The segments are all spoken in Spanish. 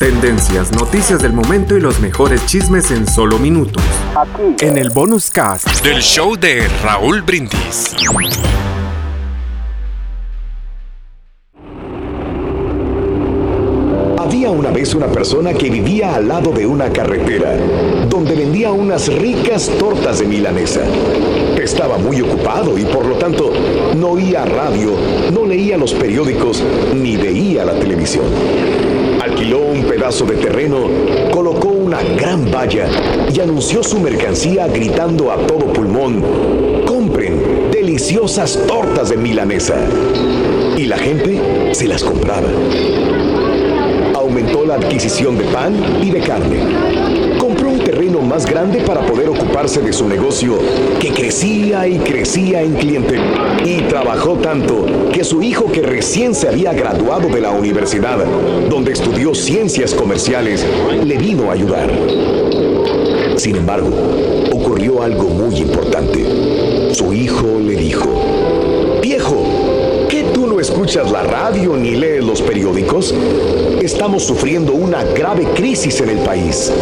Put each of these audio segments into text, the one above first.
Tendencias, noticias del momento y los mejores chismes en solo minutos. En el bonus cast del show de Raúl Brindis. Había una vez una persona que vivía al lado de una carretera, donde vendía unas ricas tortas de milanesa. Estaba muy ocupado y por lo tanto no oía radio, no leía los periódicos ni veía la televisión. Alquiló un pedazo de terreno, colocó una gran valla y anunció su mercancía gritando a todo pulmón, compren deliciosas tortas de milanesa. Y la gente se las compraba aumentó la adquisición de pan y de carne. Más grande para poder ocuparse de su negocio, que crecía y crecía en cliente. Y trabajó tanto que su hijo, que recién se había graduado de la universidad, donde estudió ciencias comerciales, le vino a ayudar. Sin embargo, ocurrió algo muy importante. Su hijo le escuchas la radio ni lees los periódicos? Estamos sufriendo una grave crisis en el país.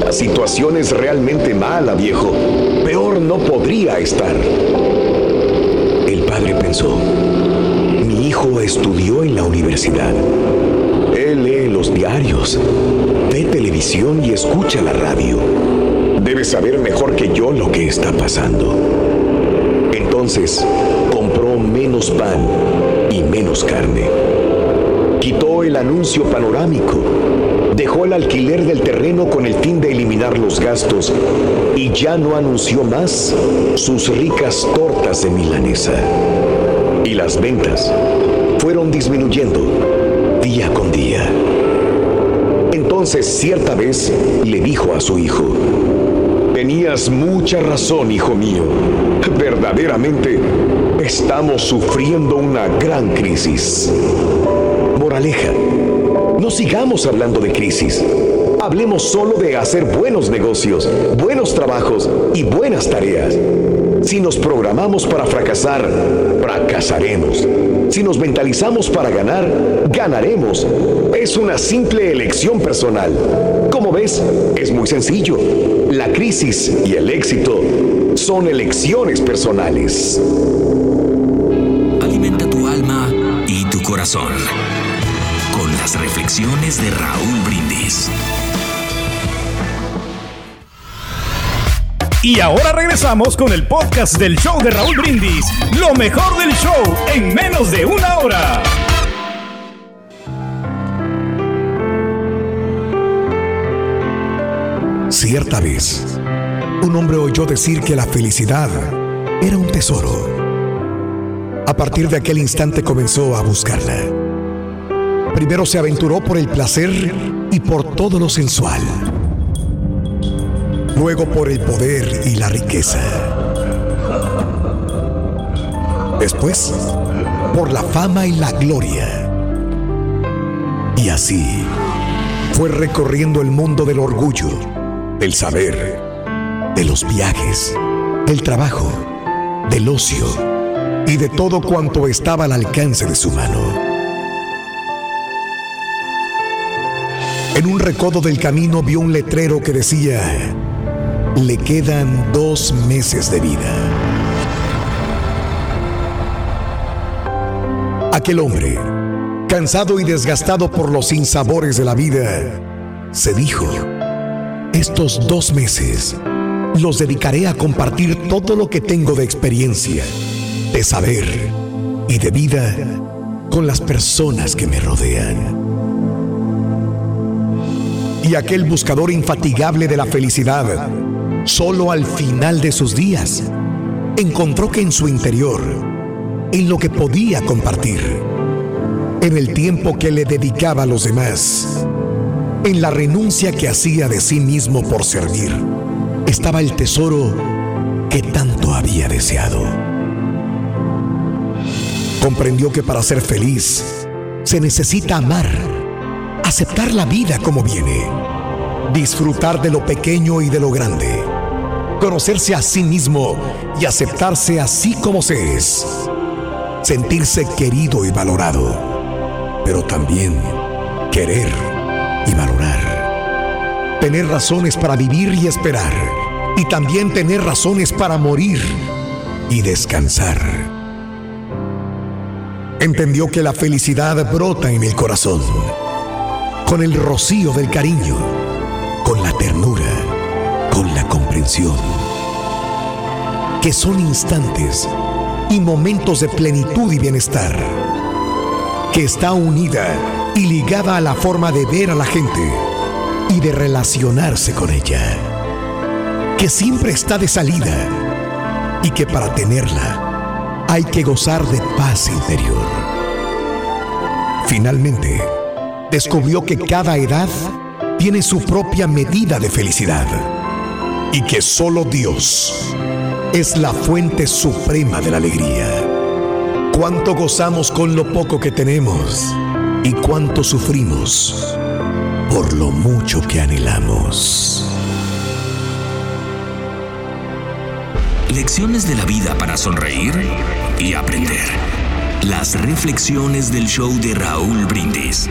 La situación es realmente mala, viejo. Peor no podría estar. El padre pensó, mi hijo estudió en la universidad. Él lee los diarios, ve televisión y escucha la radio. Debe saber mejor que yo lo que está pasando. Entonces, compró menos pan y menos carne. Quitó el anuncio panorámico. Dejó el alquiler del terreno con el fin de eliminar los gastos y ya no anunció más sus ricas tortas de milanesa. Y las ventas fueron disminuyendo día con día. Entonces cierta vez le dijo a su hijo, Tenías mucha razón, hijo mío. Verdaderamente estamos sufriendo una gran crisis. Moraleja, no sigamos hablando de crisis. Hablemos solo de hacer buenos negocios, buenos trabajos y buenas tareas. Si nos programamos para fracasar, fracasaremos. Si nos mentalizamos para ganar, ganaremos. Es una simple elección personal. Como ves, es muy sencillo. La crisis y el éxito son elecciones personales. Alimenta tu alma y tu corazón con las reflexiones de Raúl Brindis. Y ahora regresamos con el podcast del show de Raúl Brindis. Lo mejor del show en menos de una hora. Cierta vez, un hombre oyó decir que la felicidad era un tesoro. A partir de aquel instante comenzó a buscarla. Primero se aventuró por el placer y por todo lo sensual. Luego por el poder y la riqueza. Después por la fama y la gloria. Y así fue recorriendo el mundo del orgullo, del saber, de los viajes, del trabajo, del ocio y de todo cuanto estaba al alcance de su mano. En un recodo del camino vio un letrero que decía, le quedan dos meses de vida. Aquel hombre Cansado y desgastado por los sinsabores de la vida, se dijo, estos dos meses los dedicaré a compartir todo lo que tengo de experiencia, de saber y de vida con las personas que me rodean. Y aquel buscador infatigable de la felicidad, solo al final de sus días, encontró que en su interior, en lo que podía compartir, en el tiempo que le dedicaba a los demás, en la renuncia que hacía de sí mismo por servir, estaba el tesoro que tanto había deseado. Comprendió que para ser feliz se necesita amar, aceptar la vida como viene, disfrutar de lo pequeño y de lo grande, conocerse a sí mismo y aceptarse así como se es, sentirse querido y valorado, pero también querer y valorar, tener razones para vivir y esperar, y también tener razones para morir y descansar. Entendió que la felicidad brota en el corazón, con el rocío del cariño, con la ternura, con la comprensión, que son instantes y momentos de plenitud y bienestar, que está unida y ligada a la forma de ver a la gente y de relacionarse con ella, que siempre está de salida y que para tenerla, hay que gozar de paz interior. Finalmente, descubrió que cada edad tiene su propia medida de felicidad y que solo Dios es la fuente suprema de la alegría. Cuánto gozamos con lo poco que tenemos y cuánto sufrimos por lo mucho que anhelamos. Lecciones de la vida para sonreír y aprender. Las reflexiones del show de Raúl Brindis.